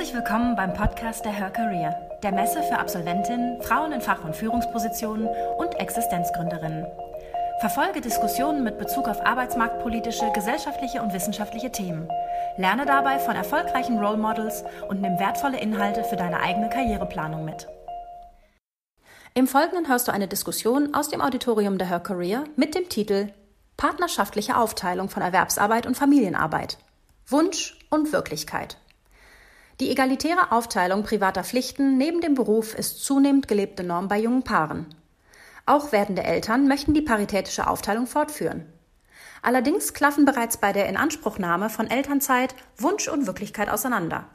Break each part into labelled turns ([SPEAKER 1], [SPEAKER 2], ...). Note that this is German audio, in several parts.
[SPEAKER 1] Herzlich willkommen beim Podcast der Her Career, der Messe für Absolventinnen, Frauen in Fach- und Führungspositionen und Existenzgründerinnen. Verfolge Diskussionen mit Bezug auf arbeitsmarktpolitische, gesellschaftliche und wissenschaftliche Themen. Lerne dabei von erfolgreichen Role Models und nimm wertvolle Inhalte für deine eigene Karriereplanung mit. Im Folgenden hörst du eine Diskussion aus dem Auditorium der Her Career mit dem Titel Partnerschaftliche Aufteilung von Erwerbsarbeit und Familienarbeit. Wunsch und Wirklichkeit. Die egalitäre Aufteilung privater Pflichten neben dem Beruf ist zunehmend gelebte Norm bei jungen Paaren. Auch werdende Eltern möchten die paritätische Aufteilung fortführen. Allerdings klaffen bereits bei der Inanspruchnahme von Elternzeit Wunsch und Wirklichkeit auseinander.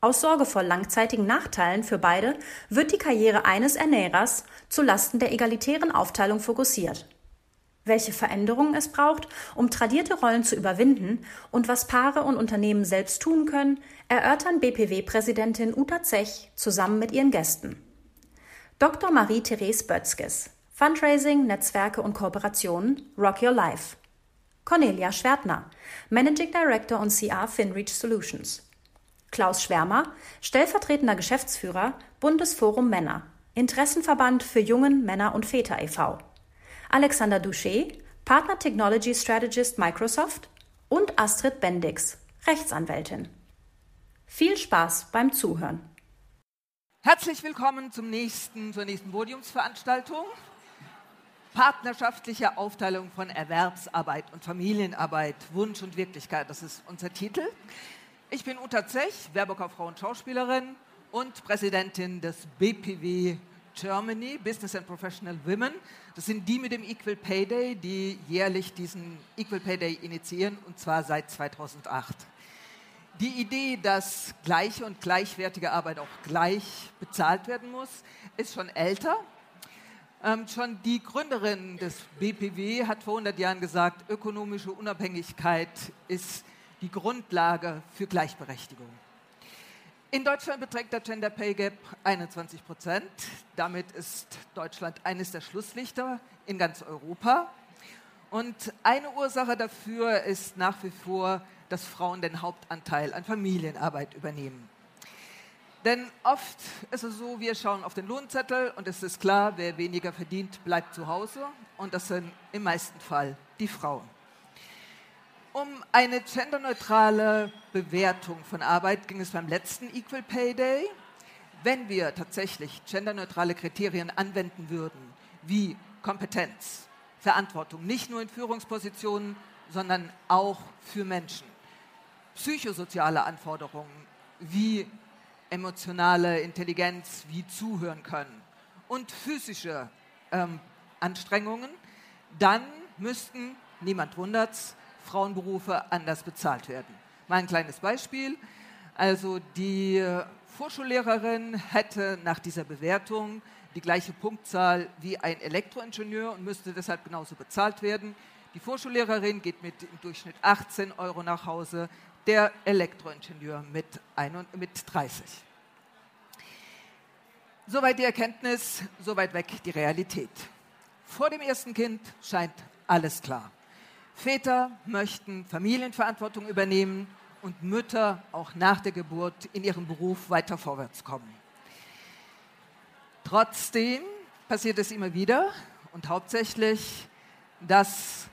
[SPEAKER 1] Aus Sorge vor langzeitigen Nachteilen für beide wird die Karriere eines Ernährers zu Lasten der egalitären Aufteilung fokussiert. Welche Veränderungen es braucht, um tradierte Rollen zu überwinden und was Paare und Unternehmen selbst tun können, erörtern BPW-Präsidentin Uta Zech zusammen mit ihren Gästen. Dr. Marie-Therese Bötzkes, Fundraising, Netzwerke und Kooperationen, Rock Your Life. Cornelia Schwertner, Managing Director und CR FinReach Solutions. Klaus Schwärmer, stellvertretender Geschäftsführer, Bundesforum Männer, Interessenverband für Jungen, Männer und Väter e.V. Alexander Douchet, Partner Technology Strategist Microsoft und Astrid Bendix, Rechtsanwältin. Viel Spaß beim Zuhören.
[SPEAKER 2] Herzlich willkommen zum nächsten, zur nächsten Podiumsveranstaltung. Partnerschaftliche Aufteilung von Erwerbsarbeit und Familienarbeit, Wunsch und Wirklichkeit, das ist unser Titel. Ich bin Uta Zech, Werbekauffrau und Schauspielerin und Präsidentin des BPW Germany, Business and Professional Women. Das sind die mit dem Equal Pay Day, die jährlich diesen Equal Pay Day initiieren, und zwar seit 2008 die Idee, dass gleiche und gleichwertige Arbeit auch gleich bezahlt werden muss, ist schon älter. Ähm, schon die Gründerin des BPW hat vor 100 Jahren gesagt, ökonomische Unabhängigkeit ist die Grundlage für Gleichberechtigung. In Deutschland beträgt der Gender Pay Gap 21 Prozent. Damit ist Deutschland eines der Schlusslichter in ganz Europa. Und eine Ursache dafür ist nach wie vor dass Frauen den Hauptanteil an Familienarbeit übernehmen. Denn oft ist es so, wir schauen auf den Lohnzettel und es ist klar, wer weniger verdient, bleibt zu Hause. Und das sind im meisten Fall die Frauen. Um eine genderneutrale Bewertung von Arbeit ging es beim letzten Equal Pay Day. Wenn wir tatsächlich genderneutrale Kriterien anwenden würden, wie Kompetenz, Verantwortung, nicht nur in Führungspositionen, sondern auch für Menschen, psychosoziale Anforderungen wie emotionale Intelligenz, wie zuhören können und physische ähm, Anstrengungen, dann müssten, niemand wundert's, Frauenberufe anders bezahlt werden. Mal ein kleines Beispiel. Also die Vorschullehrerin hätte nach dieser Bewertung die gleiche Punktzahl wie ein Elektroingenieur und müsste deshalb genauso bezahlt werden. Die Vorschullehrerin geht mit im Durchschnitt 18 Euro nach Hause, der Elektroingenieur mit, mit 30. Soweit die Erkenntnis, soweit weg die Realität. Vor dem ersten Kind scheint alles klar. Väter möchten Familienverantwortung übernehmen und Mütter auch nach der Geburt in ihrem Beruf weiter vorwärts kommen. Trotzdem passiert es immer wieder und hauptsächlich, dass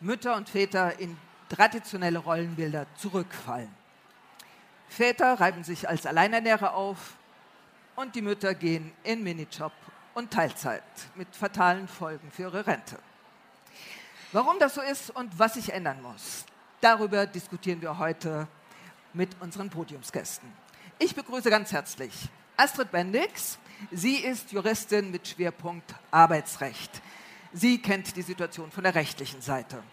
[SPEAKER 2] Mütter und Väter in traditionelle Rollenbilder zurückfallen. Väter reiben sich als Alleinernährer auf und die Mütter gehen in Minijob und Teilzeit mit fatalen Folgen für ihre Rente. Warum das so ist und was sich ändern muss, darüber diskutieren wir heute mit unseren Podiumsgästen. Ich begrüße ganz herzlich Astrid Bendix. Sie ist Juristin mit Schwerpunkt Arbeitsrecht. Sie kennt die Situation von der rechtlichen Seite.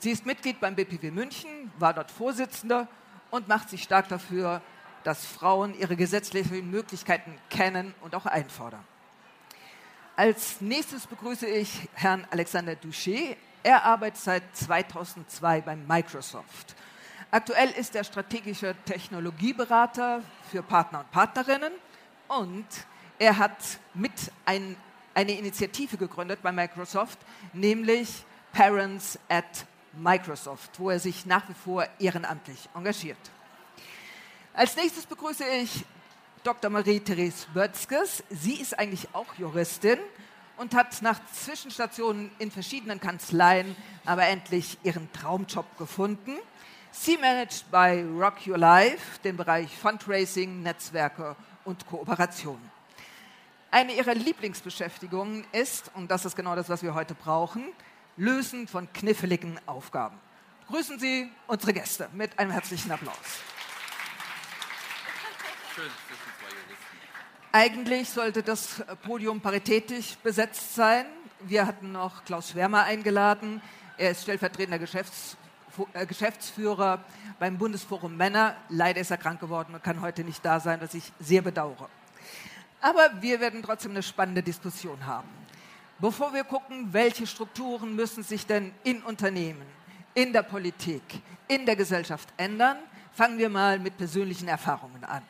[SPEAKER 2] Sie ist Mitglied beim BPW München, war dort Vorsitzender und macht sich stark dafür, dass Frauen ihre gesetzlichen Möglichkeiten kennen und auch einfordern. Als nächstes begrüße ich Herrn Alexander Douchet. Er arbeitet seit 2002 bei Microsoft. Aktuell ist er strategischer Technologieberater für Partner und Partnerinnen und er hat mit ein, eine Initiative gegründet bei Microsoft, nämlich Parents at Microsoft, wo er sich nach wie vor ehrenamtlich engagiert. Als nächstes begrüße ich Dr. Marie-Therese Bötzkes. Sie ist eigentlich auch Juristin und hat nach Zwischenstationen in verschiedenen Kanzleien aber endlich ihren Traumjob gefunden. Sie managt bei Rock Your Life den Bereich Fundraising, Netzwerke und Kooperation. Eine ihrer Lieblingsbeschäftigungen ist, und das ist genau das, was wir heute brauchen, Lösen von kniffligen Aufgaben. Grüßen Sie unsere Gäste mit einem herzlichen Applaus. Schön, Eigentlich sollte das Podium paritätisch besetzt sein. Wir hatten noch Klaus Schwärmer eingeladen. Er ist stellvertretender Geschäfts äh, Geschäftsführer beim Bundesforum Männer. Leider ist er krank geworden und kann heute nicht da sein, was ich sehr bedauere. Aber wir werden trotzdem eine spannende Diskussion haben. Bevor wir gucken, welche Strukturen müssen sich denn in Unternehmen, in der Politik, in der Gesellschaft ändern, fangen wir mal mit persönlichen Erfahrungen an.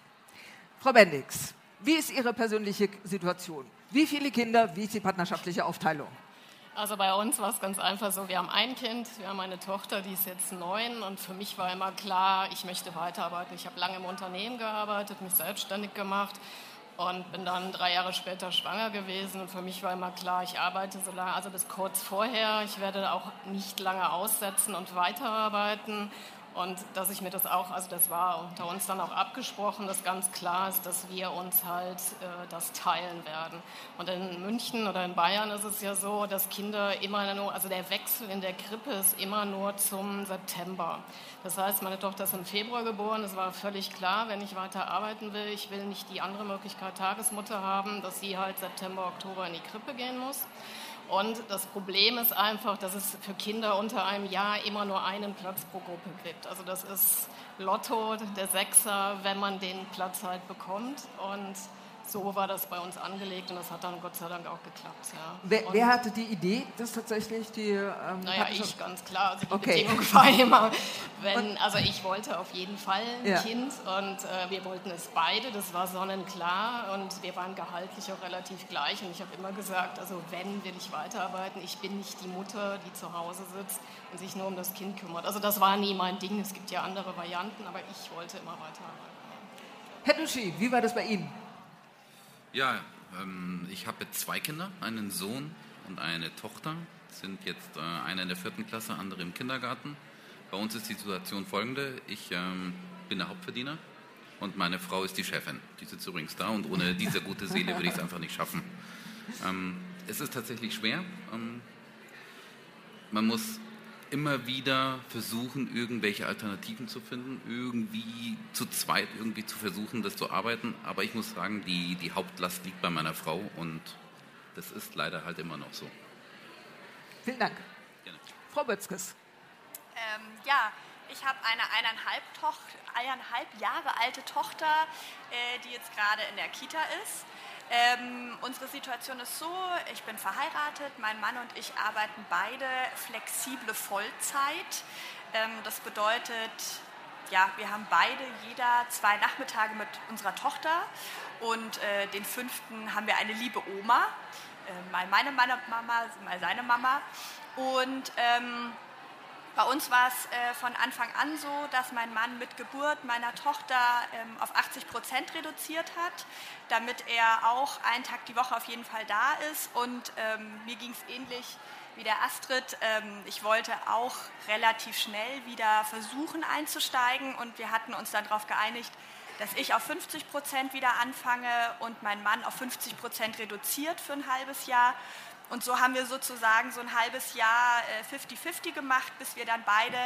[SPEAKER 2] Frau Bendix, wie ist Ihre persönliche Situation? Wie viele Kinder, wie ist die partnerschaftliche Aufteilung?
[SPEAKER 3] Also bei uns war es ganz einfach so, wir haben ein Kind, wir haben eine Tochter, die ist jetzt neun und für mich war immer klar, ich möchte weiterarbeiten. Ich habe lange im Unternehmen gearbeitet, mich selbstständig gemacht und bin dann drei Jahre später schwanger gewesen und für mich war immer klar, ich arbeite so lange, also bis kurz vorher, ich werde auch nicht lange aussetzen und weiterarbeiten und dass ich mir das auch, also das war unter uns dann auch abgesprochen, dass ganz klar ist, dass wir uns halt äh, das teilen werden. Und in München oder in Bayern ist es ja so, dass Kinder immer nur, also der Wechsel in der Krippe ist immer nur zum September. Das heißt, meine Tochter ist im Februar geboren. Es war völlig klar, wenn ich weiter arbeiten will, ich will nicht die andere Möglichkeit Tagesmutter haben, dass sie halt September, Oktober in die Krippe gehen muss. Und das Problem ist einfach, dass es für Kinder unter einem Jahr immer nur einen Platz pro Gruppe gibt. Also das ist Lotto, der Sechser, wenn man den Platz halt bekommt. Und so war das bei uns angelegt und das hat dann Gott sei Dank auch geklappt. Ja.
[SPEAKER 2] Wer, wer, hatte die Idee, dass tatsächlich die.
[SPEAKER 3] Ähm, naja, ich ganz klar. Also die okay. Bedingung war immer, wenn, also ich wollte auf jeden Fall ein ja. Kind und äh, wir wollten es beide, das war sonnenklar und wir waren gehaltlich auch relativ gleich und ich habe immer gesagt, also wenn will ich weiterarbeiten, ich bin nicht die Mutter, die zu Hause sitzt und sich nur um das Kind kümmert. Also das war nie mein Ding, es gibt ja andere Varianten, aber ich wollte immer weiterarbeiten.
[SPEAKER 2] Herr Duschi, wie war das bei Ihnen?
[SPEAKER 4] Ja, ähm, ich habe zwei Kinder, einen Sohn und eine Tochter. Sind jetzt äh, einer in der vierten Klasse, andere im Kindergarten. Bei uns ist die Situation folgende: Ich ähm, bin der Hauptverdiener und meine Frau ist die Chefin. Die sitzt übrigens da und ohne diese gute Seele würde ich es einfach nicht schaffen. Ähm, es ist tatsächlich schwer. Ähm, man muss immer wieder versuchen, irgendwelche Alternativen zu finden, irgendwie zu zweit irgendwie zu versuchen, das zu arbeiten. Aber ich muss sagen, die, die Hauptlast liegt bei meiner Frau und das ist leider halt immer noch so.
[SPEAKER 2] Vielen Dank. Gerne. Frau Bötzkes.
[SPEAKER 5] Ähm, ja, ich habe eine eineinhalb, eineinhalb, Jahre alte Tochter, äh, die jetzt gerade in der Kita ist. Ähm, unsere Situation ist so, ich bin verheiratet, mein Mann und ich arbeiten beide flexible Vollzeit. Ähm, das bedeutet, ja, wir haben beide jeder zwei Nachmittage mit unserer Tochter und äh, den fünften haben wir eine liebe Oma, äh, mal meine Mama, mal seine Mama. Und ähm, bei uns war es äh, von Anfang an so, dass mein Mann mit Geburt meiner Tochter ähm, auf 80 Prozent reduziert hat, damit er auch einen Tag die Woche auf jeden Fall da ist. Und ähm, mir ging es ähnlich wie der Astrid. Ähm, ich wollte auch relativ schnell wieder versuchen einzusteigen und wir hatten uns dann darauf geeinigt, dass ich auf 50 Prozent wieder anfange und mein Mann auf 50 Prozent reduziert für ein halbes Jahr. Und so haben wir sozusagen so ein halbes Jahr 50-50 äh, gemacht, bis wir dann beide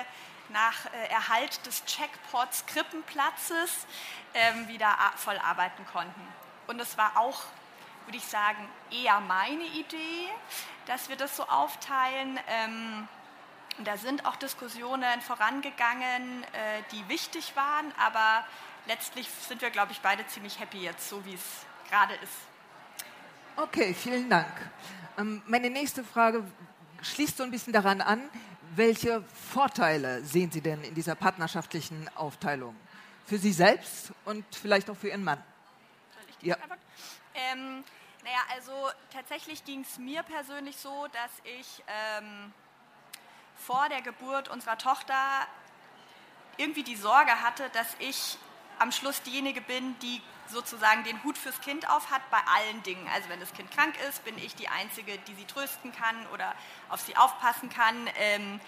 [SPEAKER 5] nach äh, Erhalt des Checkpots Krippenplatzes ähm, wieder voll arbeiten konnten. Und es war auch, würde ich sagen, eher meine Idee, dass wir das so aufteilen. Ähm, und da sind auch Diskussionen vorangegangen, äh, die wichtig waren, aber letztlich sind wir, glaube ich, beide ziemlich happy jetzt, so wie es gerade ist.
[SPEAKER 2] Okay, vielen Dank. Ähm, meine nächste Frage schließt so ein bisschen daran an, welche Vorteile sehen Sie denn in dieser partnerschaftlichen Aufteilung? Für Sie selbst und vielleicht auch für Ihren Mann?
[SPEAKER 5] Ja. Ähm, naja, also tatsächlich ging es mir persönlich so, dass ich ähm, vor der Geburt unserer Tochter irgendwie die Sorge hatte, dass ich am Schluss diejenige bin, die sozusagen den Hut fürs Kind auf hat bei allen Dingen. Also wenn das Kind krank ist, bin ich die Einzige, die sie trösten kann oder auf sie aufpassen kann. Ähm,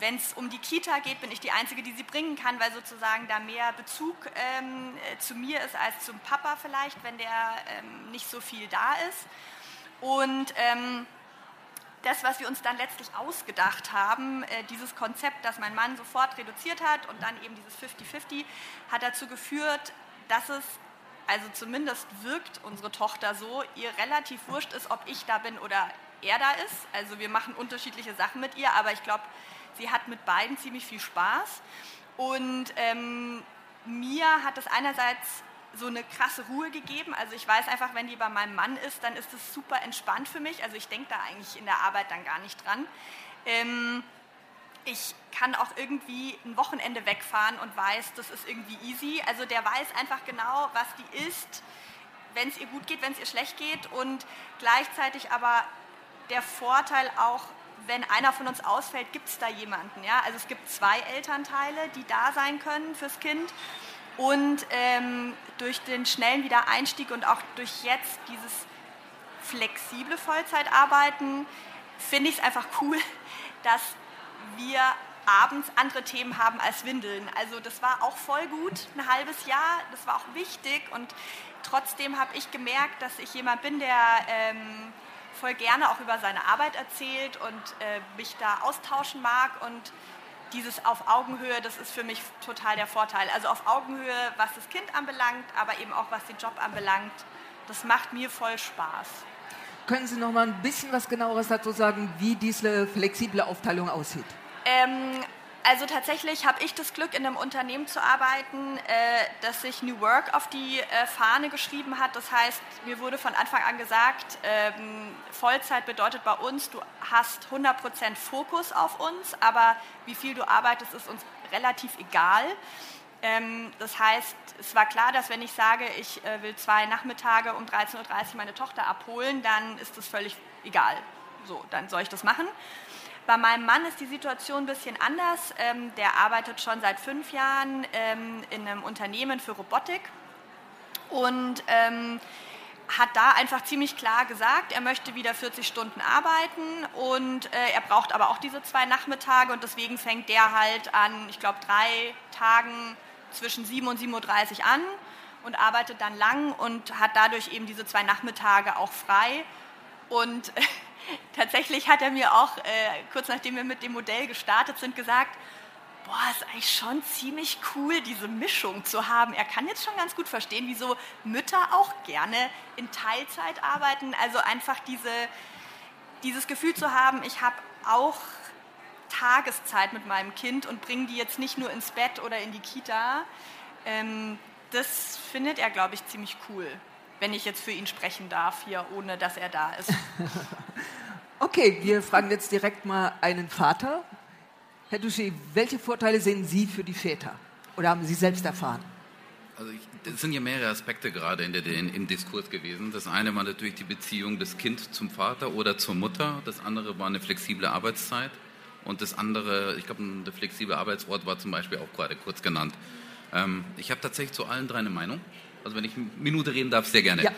[SPEAKER 5] wenn es um die Kita geht, bin ich die Einzige, die sie bringen kann, weil sozusagen da mehr Bezug ähm, äh, zu mir ist als zum Papa vielleicht, wenn der ähm, nicht so viel da ist. Und ähm, das, was wir uns dann letztlich ausgedacht haben, äh, dieses Konzept, das mein Mann sofort reduziert hat und dann eben dieses 50-50, hat dazu geführt, dass es, also zumindest wirkt unsere Tochter so, ihr relativ wurscht ist, ob ich da bin oder er da ist. Also wir machen unterschiedliche Sachen mit ihr, aber ich glaube, sie hat mit beiden ziemlich viel Spaß. Und ähm, mir hat es einerseits so eine krasse Ruhe gegeben. Also ich weiß einfach, wenn die bei meinem Mann ist, dann ist es super entspannt für mich. Also ich denke da eigentlich in der Arbeit dann gar nicht dran. Ähm, ich kann auch irgendwie ein Wochenende wegfahren und weiß, das ist irgendwie easy. Also der weiß einfach genau, was die ist, wenn es ihr gut geht, wenn es ihr schlecht geht und gleichzeitig aber der Vorteil auch, wenn einer von uns ausfällt, gibt es da jemanden. Ja? Also es gibt zwei Elternteile, die da sein können fürs Kind und ähm, durch den schnellen Wiedereinstieg und auch durch jetzt dieses flexible Vollzeitarbeiten finde ich es einfach cool, dass wir abends andere Themen haben als Windeln. Also das war auch voll gut, ein halbes Jahr, das war auch wichtig und trotzdem habe ich gemerkt, dass ich jemand bin, der ähm, voll gerne auch über seine Arbeit erzählt und äh, mich da austauschen mag und dieses auf Augenhöhe, das ist für mich total der Vorteil. Also auf Augenhöhe, was das Kind anbelangt, aber eben auch was den Job anbelangt, das macht mir voll Spaß.
[SPEAKER 2] Können Sie noch mal ein bisschen was genaueres dazu sagen, wie diese flexible Aufteilung aussieht?
[SPEAKER 5] Ähm, also tatsächlich habe ich das Glück, in einem Unternehmen zu arbeiten, äh, das sich New Work auf die äh, Fahne geschrieben hat. Das heißt, mir wurde von Anfang an gesagt, ähm, Vollzeit bedeutet bei uns, du hast 100% Fokus auf uns, aber wie viel du arbeitest, ist uns relativ egal. Ähm, das heißt, es war klar, dass wenn ich sage, ich äh, will zwei Nachmittage um 13.30 Uhr meine Tochter abholen, dann ist das völlig egal. So, dann soll ich das machen. Bei meinem Mann ist die Situation ein bisschen anders. Ähm, der arbeitet schon seit fünf Jahren ähm, in einem Unternehmen für Robotik und hat da einfach ziemlich klar gesagt, er möchte wieder 40 Stunden arbeiten und äh, er braucht aber auch diese zwei Nachmittage und deswegen fängt der halt an, ich glaube, drei Tagen zwischen 7 und 7.30 Uhr an und arbeitet dann lang und hat dadurch eben diese zwei Nachmittage auch frei. Und tatsächlich hat er mir auch, äh, kurz nachdem wir mit dem Modell gestartet sind, gesagt, boah, ist eigentlich schon ziemlich cool, diese Mischung zu haben. Er kann jetzt schon ganz gut verstehen, wieso Mütter auch gerne in Teilzeit arbeiten. Also einfach diese, dieses Gefühl zu haben, ich habe auch Tageszeit mit meinem Kind und bringe die jetzt nicht nur ins Bett oder in die Kita. Ähm, das findet er, glaube ich, ziemlich cool wenn ich jetzt für ihn sprechen darf hier, ohne dass er da ist.
[SPEAKER 2] okay, wir fragen jetzt direkt mal einen Vater. Herr Duché, welche Vorteile sehen Sie für die Väter? Oder haben Sie selbst erfahren?
[SPEAKER 4] Also es sind ja mehrere Aspekte gerade in der, in, im Diskurs gewesen. Das eine war natürlich die Beziehung des Kind zum Vater oder zur Mutter. Das andere war eine flexible Arbeitszeit. Und das andere, ich glaube, der flexible Arbeitsort war zum Beispiel auch gerade kurz genannt. Ähm, ich habe tatsächlich zu allen drei eine Meinung. Also wenn ich eine Minute reden darf, sehr gerne. Ja.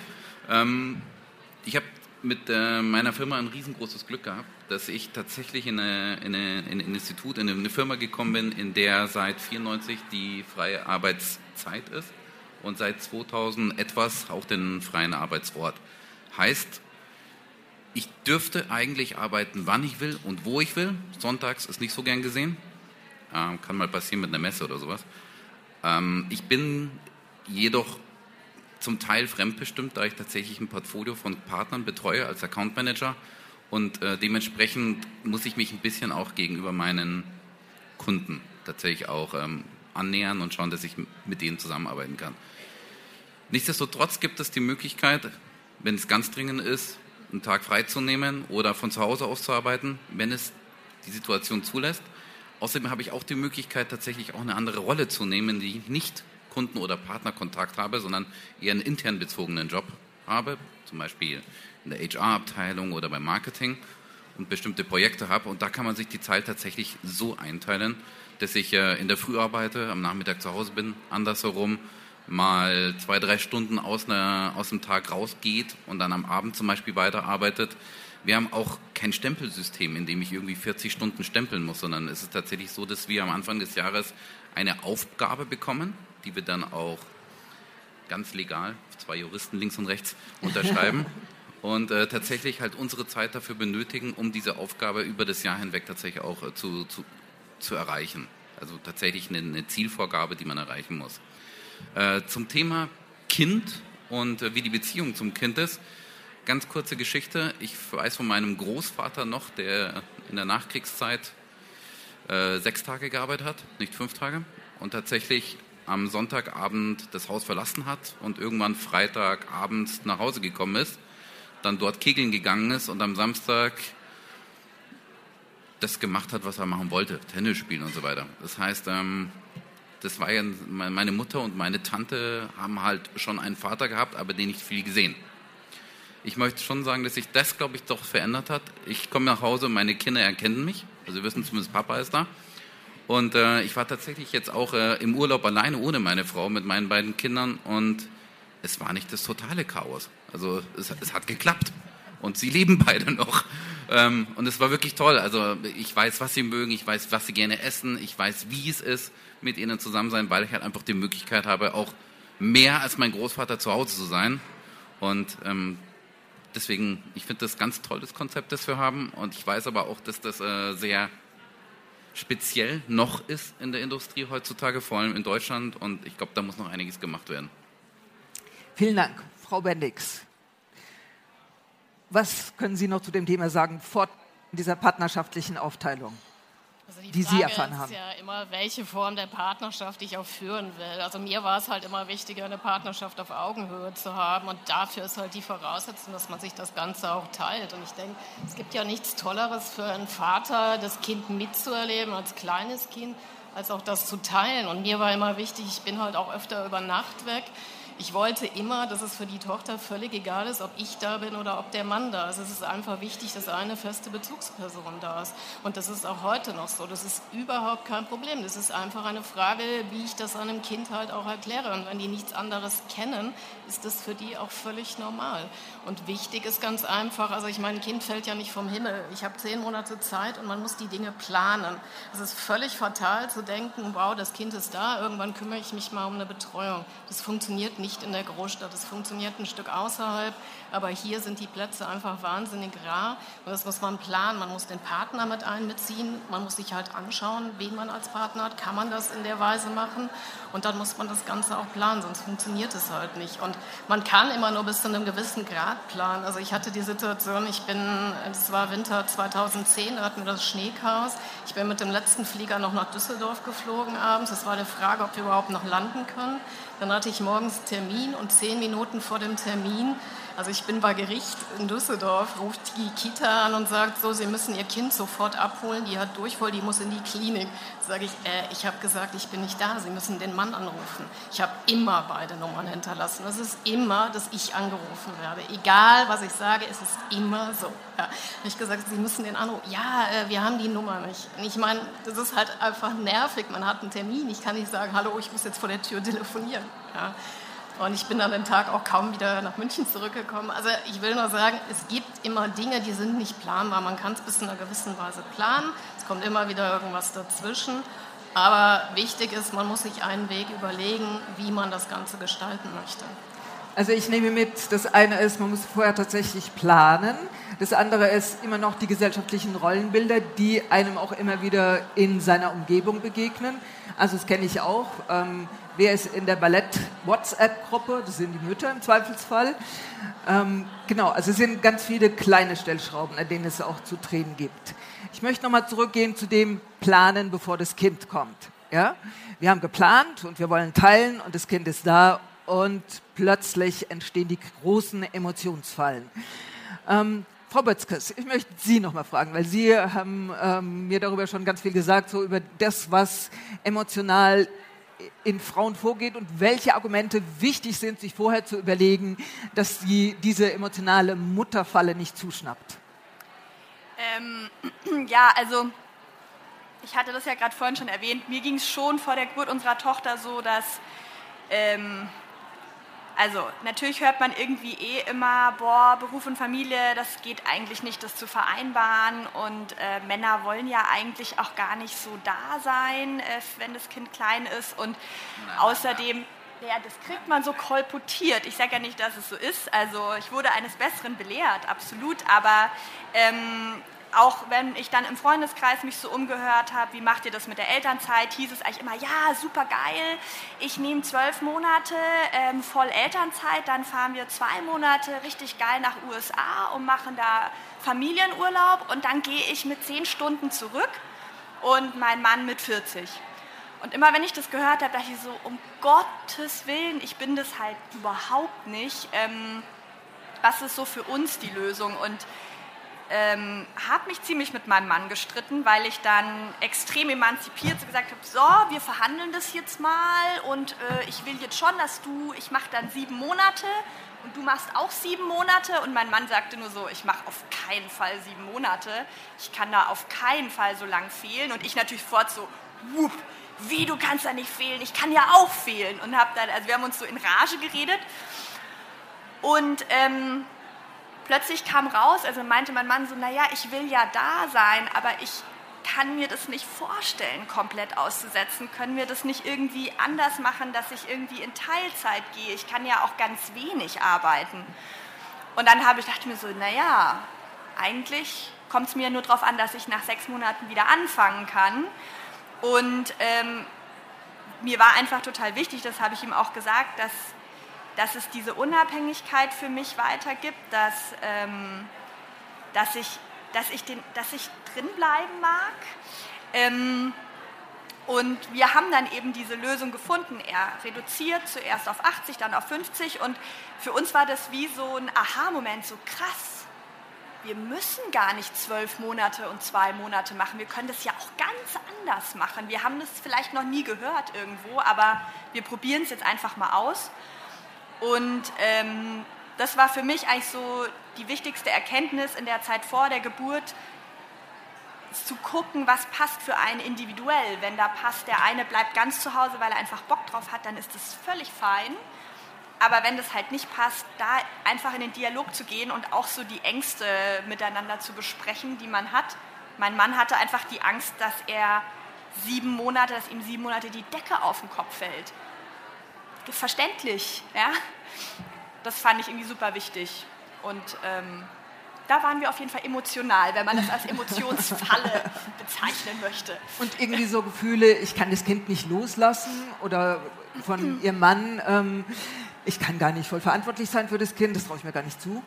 [SPEAKER 4] Ähm, ich habe mit äh, meiner Firma ein riesengroßes Glück gehabt, dass ich tatsächlich in, eine, in, eine, in ein Institut, in eine Firma gekommen bin, in der seit 94 die freie Arbeitszeit ist und seit 2000 etwas auch den freien Arbeitsort. Heißt, ich dürfte eigentlich arbeiten, wann ich will und wo ich will. Sonntags ist nicht so gern gesehen. Ähm, kann mal passieren mit einer Messe oder sowas. Ähm, ich bin jedoch zum Teil fremdbestimmt, da ich tatsächlich ein Portfolio von Partnern betreue als Account Manager und äh, dementsprechend muss ich mich ein bisschen auch gegenüber meinen Kunden tatsächlich auch ähm, annähern und schauen, dass ich mit denen zusammenarbeiten kann. Nichtsdestotrotz gibt es die Möglichkeit, wenn es ganz dringend ist, einen Tag freizunehmen oder von zu Hause aus zu arbeiten, wenn es die Situation zulässt. Außerdem habe ich auch die Möglichkeit, tatsächlich auch eine andere Rolle zu nehmen, die ich nicht Kunden- oder Partnerkontakt habe, sondern eher einen intern bezogenen Job habe, zum Beispiel in der HR-Abteilung oder beim Marketing und bestimmte Projekte habe. Und da kann man sich die Zeit tatsächlich so einteilen, dass ich äh, in der Früh arbeite, am Nachmittag zu Hause bin, andersherum mal zwei, drei Stunden aus, einer, aus dem Tag rausgeht und dann am Abend zum Beispiel weiterarbeitet. Wir haben auch kein Stempelsystem, in dem ich irgendwie 40 Stunden stempeln muss, sondern es ist tatsächlich so, dass wir am Anfang des Jahres eine Aufgabe bekommen, die wir dann auch ganz legal, zwei Juristen links und rechts, unterschreiben. und äh, tatsächlich halt unsere Zeit dafür benötigen, um diese Aufgabe über das Jahr hinweg tatsächlich auch äh, zu, zu, zu erreichen. Also tatsächlich eine, eine, Zielvorgabe, die man erreichen muss. Äh, zum Thema Kind und äh, wie die Beziehung zum Kind ist. Ganz kurze Geschichte. Ich weiß von meinem Großvater noch, der in der Nachkriegszeit äh, sechs Tage gearbeitet hat, nicht fünf Tage. Und tatsächlich am Sonntagabend das Haus verlassen hat und irgendwann Freitagabends nach Hause gekommen ist, dann dort kegeln gegangen ist und am Samstag das gemacht hat, was er machen wollte, Tennis spielen und so weiter. Das heißt, ähm, das war ja meine Mutter und meine Tante haben halt schon einen Vater gehabt, aber den nicht viel gesehen. Ich möchte schon sagen, dass sich das, glaube ich, doch verändert hat. Ich komme nach Hause und meine Kinder erkennen mich. Also wissen zumindest, Papa ist da. Und äh, ich war tatsächlich jetzt auch äh, im Urlaub alleine ohne meine Frau mit meinen beiden Kindern und es war nicht das totale Chaos. Also es, es hat geklappt und sie leben beide noch. Ähm, und es war wirklich toll. Also ich weiß, was sie mögen, ich weiß, was sie gerne essen, ich weiß, wie es ist, mit ihnen zusammen sein, weil ich halt einfach die Möglichkeit habe, auch mehr als mein Großvater zu Hause zu sein. Und ähm, deswegen, ich finde das ganz toll, das Konzept, das wir haben. Und ich weiß aber auch, dass das äh, sehr speziell noch ist in der Industrie heutzutage, vor allem in Deutschland. Und ich glaube, da muss noch einiges gemacht werden.
[SPEAKER 2] Vielen Dank, Frau Bendix. Was können Sie noch zu dem Thema sagen, vor dieser partnerschaftlichen Aufteilung?
[SPEAKER 3] Also die,
[SPEAKER 2] die
[SPEAKER 3] Frage
[SPEAKER 2] Sie erfahren
[SPEAKER 3] ist
[SPEAKER 2] haben.
[SPEAKER 3] ja immer, welche Form der Partnerschaft ich auch führen will. Also mir war es halt immer wichtiger, eine Partnerschaft auf Augenhöhe zu haben und dafür ist halt die Voraussetzung, dass man sich das Ganze auch teilt. Und ich denke, es gibt ja nichts Tolleres für einen Vater, das Kind mitzuerleben als kleines Kind, als auch das zu teilen. Und mir war immer wichtig, ich bin halt auch öfter über Nacht weg ich wollte immer, dass es für die Tochter völlig egal ist, ob ich da bin oder ob der Mann da ist. Es ist einfach wichtig, dass eine feste Bezugsperson da ist. Und das ist auch heute noch so. Das ist überhaupt kein Problem. Das ist einfach eine Frage, wie ich das einem Kind halt auch erkläre. Und wenn die nichts anderes kennen, ist das für die auch völlig normal. Und wichtig ist ganz einfach, also ich meine, ein Kind fällt ja nicht vom Himmel. Ich habe zehn Monate Zeit und man muss die Dinge planen. Es ist völlig fatal zu denken, wow, das Kind ist da, irgendwann kümmere ich mich mal um eine Betreuung. Das funktioniert nicht nicht in der Großstadt. Es funktioniert ein Stück außerhalb, aber hier sind die Plätze einfach wahnsinnig rar. Und das muss man planen. Man muss den Partner mit einbeziehen. Man muss sich halt anschauen, wen man als Partner hat. Kann man das in der Weise machen? Und dann muss man das Ganze auch planen, sonst funktioniert es halt nicht. Und man kann immer nur bis zu einem gewissen Grad planen. Also ich hatte die Situation, ich bin, es war Winter 2010, da hatten wir das Schneechaos. Ich bin mit dem letzten Flieger noch nach Düsseldorf geflogen abends. Es war eine Frage, ob wir überhaupt noch landen können. Dann hatte ich morgens Termin und zehn Minuten vor dem Termin, also ich bin bei Gericht in Düsseldorf, ruft die Kita an und sagt so, Sie müssen Ihr Kind sofort abholen, die hat Durchfall, die muss in die Klinik. Sage ich, äh, ich habe gesagt, ich bin nicht da, Sie müssen den Mann anrufen. Ich habe immer beide Nummern hinterlassen. Es ist immer, dass ich angerufen werde. Egal, was ich sage, es ist immer so. Ja. Habe ich gesagt, Sie müssen den anrufen. Ja, äh, wir haben die Nummer nicht. Und ich meine, das ist halt einfach nervig. Man hat einen Termin. Ich kann nicht sagen, hallo, ich muss jetzt vor der Tür telefonieren. Ja. Und ich bin an dem Tag auch kaum wieder nach München zurückgekommen. Also ich will nur sagen, es gibt immer Dinge, die sind nicht planbar. Man kann es bis in einer gewissen Weise planen. Es kommt immer wieder irgendwas dazwischen. Aber wichtig ist, man muss sich einen Weg überlegen, wie man das Ganze gestalten möchte.
[SPEAKER 2] Also ich nehme mit, das eine ist, man muss vorher tatsächlich planen. Das andere ist immer noch die gesellschaftlichen Rollenbilder, die einem auch immer wieder in seiner Umgebung begegnen. Also das kenne ich auch. Ähm, wer ist in der Ballett-WhatsApp-Gruppe? Das sind die Mütter im Zweifelsfall. Ähm, genau, also es sind ganz viele kleine Stellschrauben, an denen es auch zu drehen gibt. Ich möchte nochmal zurückgehen zu dem Planen, bevor das Kind kommt. Ja? Wir haben geplant und wir wollen teilen und das Kind ist da und plötzlich entstehen die großen Emotionsfallen. Ähm, Frau Bötzkes, ich möchte Sie noch mal fragen, weil Sie haben ähm, mir darüber schon ganz viel gesagt, so über das, was emotional in Frauen vorgeht und welche Argumente wichtig sind, sich vorher zu überlegen, dass sie diese emotionale Mutterfalle nicht zuschnappt.
[SPEAKER 5] Ähm, ja, also ich hatte das ja gerade vorhin schon erwähnt. Mir ging es schon vor der Geburt unserer Tochter so, dass Ähm, also natürlich hört man irgendwie eh immer, boah, Beruf und Familie, das geht eigentlich nicht, das zu vereinbaren. Und äh, Männer wollen ja eigentlich auch gar nicht so da sein, äh, wenn das Kind klein ist. Und außerdem, ja, das kriegt man so kolportiert. Ich sage ja nicht, dass es so ist. Also ich wurde eines Besseren belehrt, absolut. Aber ähm, auch wenn ich dann im Freundeskreis mich so umgehört habe, wie macht ihr das mit der Elternzeit, hieß es eigentlich immer, ja, super geil, ich nehme zwölf Monate ähm, voll Elternzeit, dann fahren wir zwei Monate richtig geil nach USA und machen da Familienurlaub und dann gehe ich mit zehn Stunden zurück und mein Mann mit 40. Und immer wenn ich das gehört habe, dachte ich so, um Gottes Willen, ich bin das halt überhaupt nicht. Ähm, was ist so für uns die Lösung? Und ähm, habe mich ziemlich mit meinem Mann gestritten, weil ich dann extrem emanzipiert gesagt habe, so, wir verhandeln das jetzt mal und äh, ich will jetzt schon, dass du, ich mache dann sieben Monate und du machst auch sieben Monate. Und mein Mann sagte nur so, ich mache auf keinen Fall sieben Monate, ich kann da auf keinen Fall so lang fehlen. Und ich natürlich fort so, whoop, wie, du kannst da nicht fehlen, ich kann ja auch fehlen. Und habe dann, also wir haben uns so in Rage geredet. Und ähm, plötzlich kam raus, also meinte mein Mann so, naja, ich will ja da sein, aber ich kann mir das nicht vorstellen, komplett auszusetzen. Können wir das nicht irgendwie anders machen, dass ich irgendwie in Teilzeit gehe? Ich kann ja auch ganz wenig arbeiten. Und dann habe ich dachte mir so, naja, eigentlich kommt es mir nur darauf an, dass ich nach sechs Monaten wieder anfangen kann. Und ähm, mir war einfach total wichtig, das habe ich ihm auch gesagt, dass dass es diese Unabhängigkeit für mich weitergibt, dass, ähm, dass, ich, dass, ich den, dass ich drin bleiben mag. Ähm, und wir haben dann eben diese Lösung gefunden. Er reduziert zuerst auf 80, dann auf 50. Und für uns war das wie so ein Aha-Moment, so krass. Wir müssen gar nicht zwölf Monate und zwei Monate machen. Wir können das ja auch ganz anders machen. Wir haben das vielleicht noch nie gehört irgendwo, aber wir probieren es jetzt einfach mal aus. Und ähm, das war für mich eigentlich so die wichtigste Erkenntnis in der Zeit vor der Geburt, zu gucken, was passt für einen individuell. Wenn da passt, der eine bleibt ganz zu Hause, weil er einfach Bock drauf hat, dann ist das völlig fein. Aber wenn das halt nicht passt, da einfach in den Dialog zu gehen und auch so die Ängste miteinander zu besprechen, die man hat. Mein Mann hatte einfach die Angst, dass er sieben Monate, dass ihm sieben Monate die Decke auf den Kopf fällt verständlich. Ja? Das fand ich irgendwie super wichtig. Und ähm, da waren wir auf jeden Fall emotional, wenn man das als Emotionsfalle bezeichnen möchte.
[SPEAKER 2] Und irgendwie so Gefühle, ich kann das Kind nicht loslassen oder von ihrem Mann, ähm, ich kann gar nicht voll verantwortlich sein für das Kind, das traue ich mir gar nicht zu.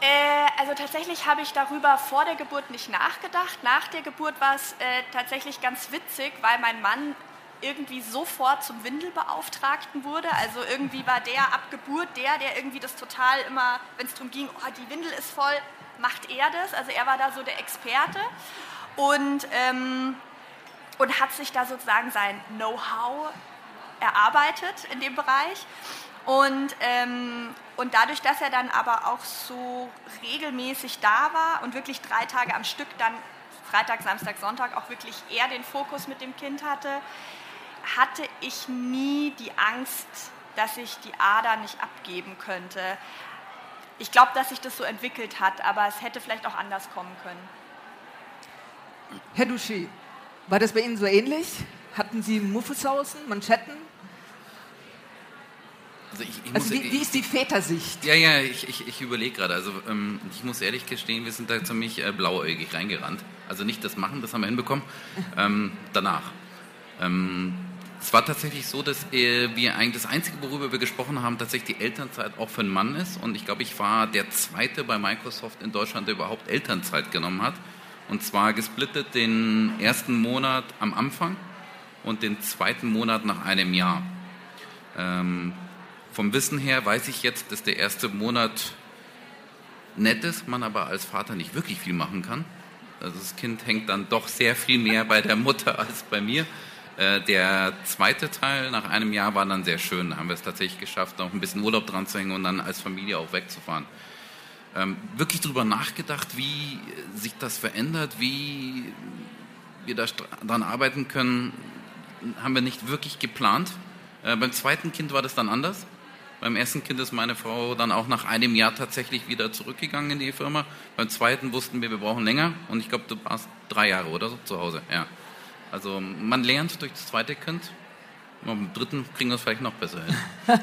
[SPEAKER 5] Äh, also tatsächlich habe ich darüber vor der Geburt nicht nachgedacht. Nach der Geburt war es äh, tatsächlich ganz witzig, weil mein Mann irgendwie sofort zum Windelbeauftragten wurde. Also irgendwie war der ab Geburt der, der irgendwie das total immer, wenn es darum ging, oh, die Windel ist voll, macht er das. Also er war da so der Experte und, ähm, und hat sich da sozusagen sein Know-how erarbeitet in dem Bereich. Und, ähm, und dadurch, dass er dann aber auch so regelmäßig da war und wirklich drei Tage am Stück dann Freitag, Samstag, Sonntag auch wirklich er den Fokus mit dem Kind hatte, hatte ich nie die Angst, dass ich die Ader nicht abgeben könnte. Ich glaube, dass sich das so entwickelt hat, aber es hätte vielleicht auch anders kommen können.
[SPEAKER 2] Herr Duschi, war das bei Ihnen so ähnlich? Hatten Sie Muffelsausen, Manschetten? Also, ich, ich also muss, wie, wie, ist die Vätersicht?
[SPEAKER 4] Ja, ja, ich, ich, ich überlege gerade. Also ähm, ich muss ehrlich gestehen, wir sind da ziemlich äh, blauäugig reingerannt. Also nicht das Machen, das haben wir hinbekommen, ähm, danach. Ähm, es war tatsächlich so, dass äh, wir eigentlich das Einzige, worüber wir gesprochen haben, tatsächlich die Elternzeit auch für einen Mann ist. Und ich glaube, ich war der Zweite bei Microsoft in Deutschland, der überhaupt Elternzeit genommen hat. Und zwar gesplittet den ersten Monat am Anfang und den zweiten Monat nach einem Jahr. Ähm, vom Wissen her weiß ich jetzt, dass der erste Monat nett ist, man aber als Vater nicht wirklich viel machen kann. Also das Kind hängt dann doch sehr viel mehr bei der Mutter als bei mir. Äh, der zweite Teil nach einem Jahr war dann sehr schön. Da haben wir es tatsächlich geschafft, noch ein bisschen Urlaub dran zu hängen und dann als Familie auch wegzufahren. Ähm, wirklich darüber nachgedacht, wie sich das verändert, wie wir daran arbeiten können, haben wir nicht wirklich geplant. Äh, beim zweiten Kind war das dann anders. Beim ersten Kind ist meine Frau dann auch nach einem Jahr tatsächlich wieder zurückgegangen in die Firma. Beim zweiten wussten wir, wir brauchen länger. Und ich glaube, du warst drei Jahre oder so zu Hause. Ja. Also man lernt durch das zweite Kind. Beim dritten kriegen wir es vielleicht noch besser hin.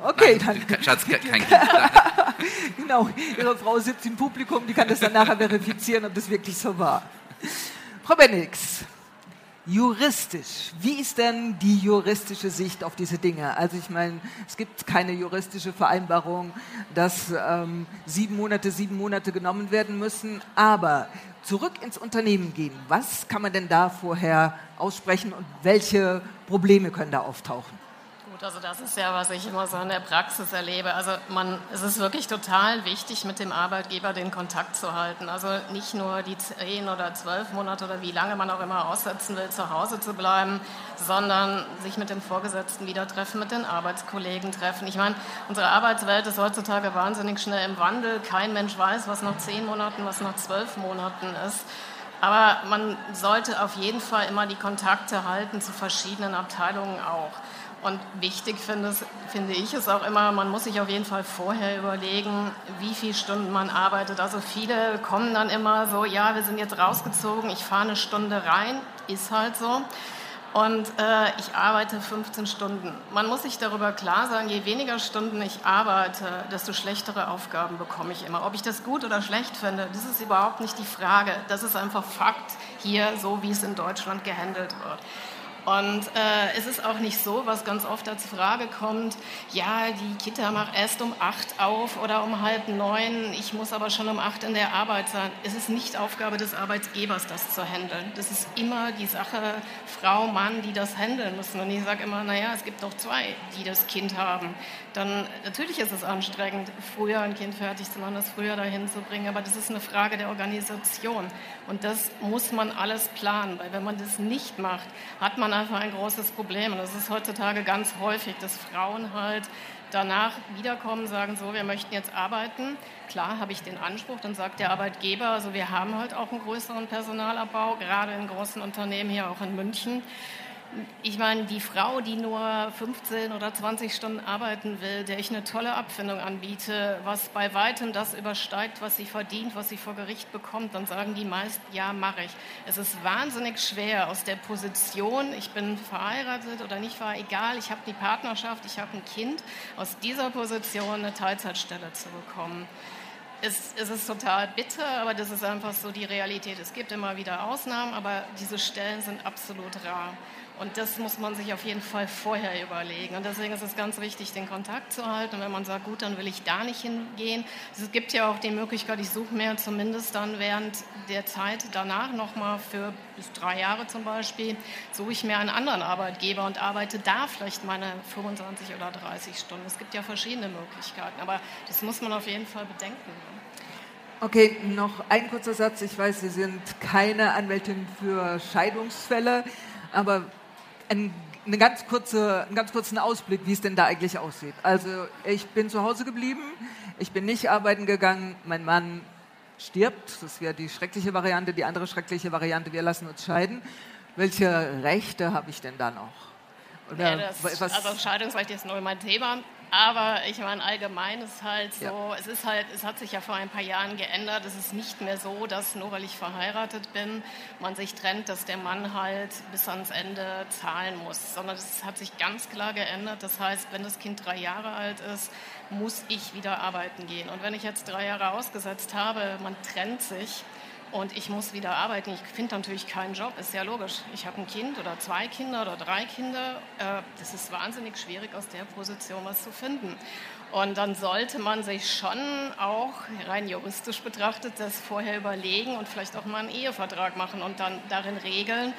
[SPEAKER 2] okay,
[SPEAKER 4] Nein,
[SPEAKER 2] dann.
[SPEAKER 4] Schatz, kein Kind.
[SPEAKER 2] genau, Ihre Frau sitzt im Publikum, die kann das dann nachher verifizieren, ob das wirklich so war. Frau Bennix, juristisch, wie ist denn die juristische Sicht auf diese Dinge? Also ich meine, es gibt keine juristische Vereinbarung, dass ähm, sieben Monate, sieben Monate genommen werden müssen, aber zurück ins Unternehmen gehen, was kann man denn da vorher aussprechen und welche Probleme können da auftauchen?
[SPEAKER 3] Also das ist ja, was ich immer so in der Praxis erlebe. Also man, es ist wirklich total wichtig, mit dem Arbeitgeber den Kontakt zu halten. Also nicht nur die zehn oder zwölf Monate oder wie lange man auch immer aussetzen will, zu Hause zu bleiben, sondern sich mit dem Vorgesetzten wieder treffen, mit den Arbeitskollegen treffen. Ich meine, unsere Arbeitswelt ist heutzutage wahnsinnig schnell im Wandel. Kein Mensch weiß, was nach zehn Monaten, was nach zwölf Monaten ist. Aber man sollte auf jeden Fall immer die Kontakte halten zu verschiedenen Abteilungen auch. Und wichtig finde, finde, ich es auch immer, man muss sich auf jeden Fall vorher überlegen, wie viele Stunden man arbeitet. Also viele kommen dann immer so, ja, wir sind jetzt rausgezogen, ich fahre eine Stunde rein, ist halt so. Und äh, ich arbeite 15 Stunden. Man muss sich darüber klar sein, je weniger Stunden ich arbeite, desto schlechtere Aufgaben bekomme ich immer. Ob ich das gut oder schlecht finde, das ist überhaupt nicht die Frage. Das ist einfach Fakt hier, so wie es in Deutschland gehandelt wird. Und äh, es ist auch nicht so, was ganz oft als Frage kommt, ja, die Kita macht erst um acht auf oder um halb neun, ich muss aber schon um acht in der Arbeit sein. Es ist nicht Aufgabe des Arbeitgebers, das zu handeln. Das ist immer die Sache Frau, Mann, die das handeln müssen. Und ich sage immer, naja, es gibt doch zwei, die das Kind haben. Dann natürlich ist es anstrengend, früher ein Kind fertig zu machen, das früher dahin zu bringen, aber das ist eine Frage der Organisation. Und das muss man alles planen, weil wenn man das nicht macht, hat man einfach ein großes Problem. Und das ist heutzutage ganz häufig, dass Frauen halt danach wiederkommen, sagen so, wir möchten jetzt arbeiten. Klar habe ich den Anspruch, dann sagt der Arbeitgeber, also wir haben halt auch einen größeren Personalabbau, gerade in großen Unternehmen hier auch in München ich meine, die Frau, die nur 15 oder 20 Stunden arbeiten will, der ich eine tolle Abfindung anbiete, was bei weitem das übersteigt, was sie verdient, was sie vor Gericht bekommt, dann sagen die meist, ja, mache ich. Es ist wahnsinnig schwer aus der Position, ich bin verheiratet oder nicht verheiratet, egal, ich habe die Partnerschaft, ich habe ein Kind, aus dieser Position eine Teilzeitstelle zu bekommen. Es, es, ist total bitter, aber das ist einfach so die Realität. Es gibt immer wieder Ausnahmen, aber diese Stellen sind absolut rar. Und das muss man sich auf jeden Fall vorher überlegen. Und deswegen ist es ganz wichtig, den Kontakt zu halten. Und wenn man sagt, gut, dann will ich da nicht hingehen. Es gibt ja auch die Möglichkeit, ich suche mir zumindest dann während der Zeit danach nochmal für bis drei Jahre zum Beispiel, suche ich mir einen anderen Arbeitgeber und arbeite da vielleicht meine 25 oder 30 Stunden. Es gibt ja verschiedene Möglichkeiten, aber das muss man auf jeden Fall bedenken.
[SPEAKER 2] Okay, noch ein kurzer Satz. Ich weiß, Sie sind keine Anwältin für Scheidungsfälle, aber ein, eine ganz kurze, einen ganz kurzen Ausblick, wie es denn da eigentlich aussieht. Also ich bin zu Hause geblieben, ich bin nicht arbeiten gegangen, mein Mann stirbt, das wäre die schreckliche Variante, die andere schreckliche Variante, wir lassen uns scheiden. Welche Rechte habe ich denn da noch?
[SPEAKER 3] Oder ja, das, also Scheidungsrecht ist nur mein Thema. Aber ich meine, allgemein ist halt so, ja. es ist halt, es hat sich ja vor ein paar Jahren geändert. Es ist nicht mehr so, dass nur weil ich verheiratet bin, man sich trennt, dass der Mann halt bis ans Ende zahlen muss, sondern es hat sich ganz klar geändert. Das heißt, wenn das Kind drei Jahre alt ist, muss ich wieder arbeiten gehen. Und wenn ich jetzt drei Jahre ausgesetzt habe, man trennt sich, und ich muss wieder arbeiten. Ich finde natürlich keinen Job, ist ja logisch. Ich habe ein Kind oder zwei Kinder oder drei Kinder. Äh, das ist wahnsinnig schwierig, aus der Position was zu finden. Und dann sollte man sich schon auch rein juristisch betrachtet das vorher überlegen und vielleicht auch mal einen Ehevertrag machen und dann darin regeln,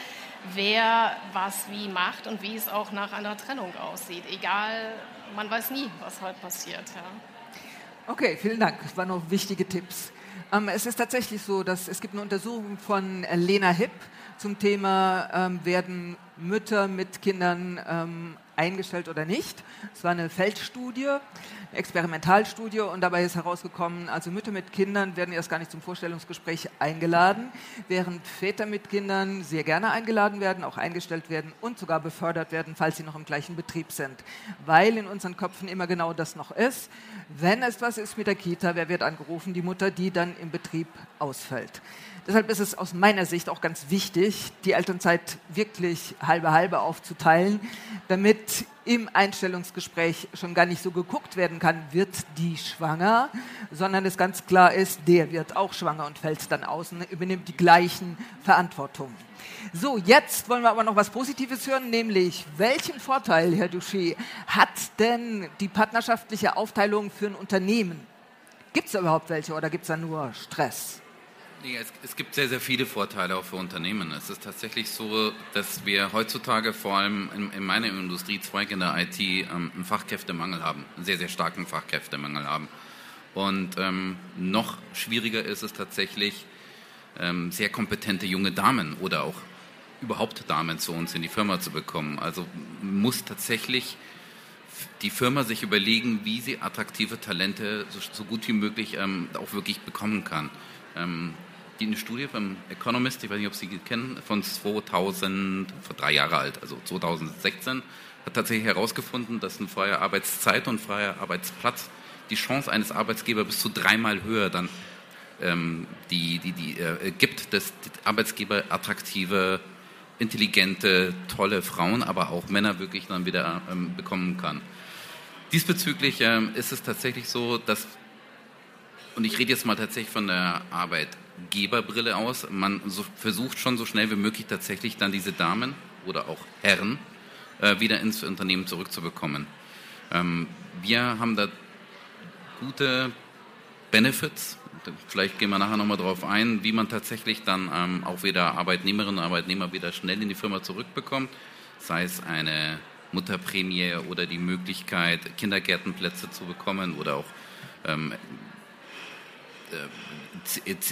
[SPEAKER 3] wer was wie macht und wie es auch nach einer Trennung aussieht. Egal, man weiß nie, was heute passiert. Ja.
[SPEAKER 2] Okay, vielen Dank. Das waren noch wichtige Tipps. Ähm, es ist tatsächlich so, dass es gibt eine Untersuchung von Lena Hipp zum Thema, ähm, werden Mütter mit Kindern ähm, eingestellt oder nicht. Es war eine Feldstudie, Experimentalstudie und dabei ist herausgekommen, also Mütter mit Kindern werden erst gar nicht zum Vorstellungsgespräch eingeladen, während Väter mit Kindern sehr gerne eingeladen werden, auch eingestellt werden und sogar befördert werden, falls sie noch im gleichen Betrieb sind. Weil in unseren Köpfen immer genau das noch ist. Wenn es was ist mit der Kita, wer wird angerufen? Die Mutter, die dann im Betrieb ausfällt. Deshalb ist es aus meiner Sicht auch ganz wichtig, die Elternzeit wirklich halbe halbe aufzuteilen, damit im Einstellungsgespräch schon gar nicht so geguckt werden kann, wird die schwanger, sondern es ganz klar ist, der wird auch schwanger und fällt dann aus und übernimmt die gleichen Verantwortungen. So, jetzt wollen wir aber noch was Positives hören, nämlich welchen Vorteil, Herr Duché, hat denn die partnerschaftliche Aufteilung für ein Unternehmen? Gibt es überhaupt welche oder gibt es da nur Stress?
[SPEAKER 4] Nee, es, es, gibt sehr, sehr viele Vorteile auch für Unternehmen. Es ist tatsächlich so, dass wir heutzutage vor allem in, in meiner Industriezweig in der IT ähm, einen Fachkräftemangel haben, einen sehr, sehr starken Fachkräftemangel haben. Und ähm, noch schwieriger ist es tatsächlich, ähm, sehr kompetente junge Damen oder auch überhaupt Damen zu uns in die Firma zu bekommen. Also muss tatsächlich die Firma sich überlegen, wie sie attraktive Talente so, so gut wie möglich ähm, auch wirklich bekommen kann. Ähm, die eine Studie vom Economist, ich weiß nicht, ob Sie die kennen, von 2000, vor drei Jahre alt, also 2016, hat tatsächlich herausgefunden, dass eine freie Arbeitszeit und freier Arbeitsplatz die Chance eines Arbeitgebers bis zu dreimal höher dann ähm, die, die, die äh, gibt, dass Arbeitgeber attraktive, intelligente, tolle Frauen, aber auch Männer wirklich dann wieder ähm, bekommen kann. Diesbezüglich ähm, ist es tatsächlich so, dass, und ich rede jetzt mal tatsächlich von der Arbeitgeberbrille aus, man so, versucht schon so schnell wie möglich tatsächlich dann diese Damen oder auch Herren äh, wieder ins Unternehmen zurückzubekommen. Ähm, wir haben da gute Benefits, vielleicht gehen wir nachher nochmal darauf ein, wie man tatsächlich dann ähm, auch wieder Arbeitnehmerinnen und Arbeitnehmer wieder schnell in die Firma zurückbekommt, sei es eine Mutterprämie oder die Möglichkeit, Kindergärtenplätze zu bekommen oder auch ähm, äh,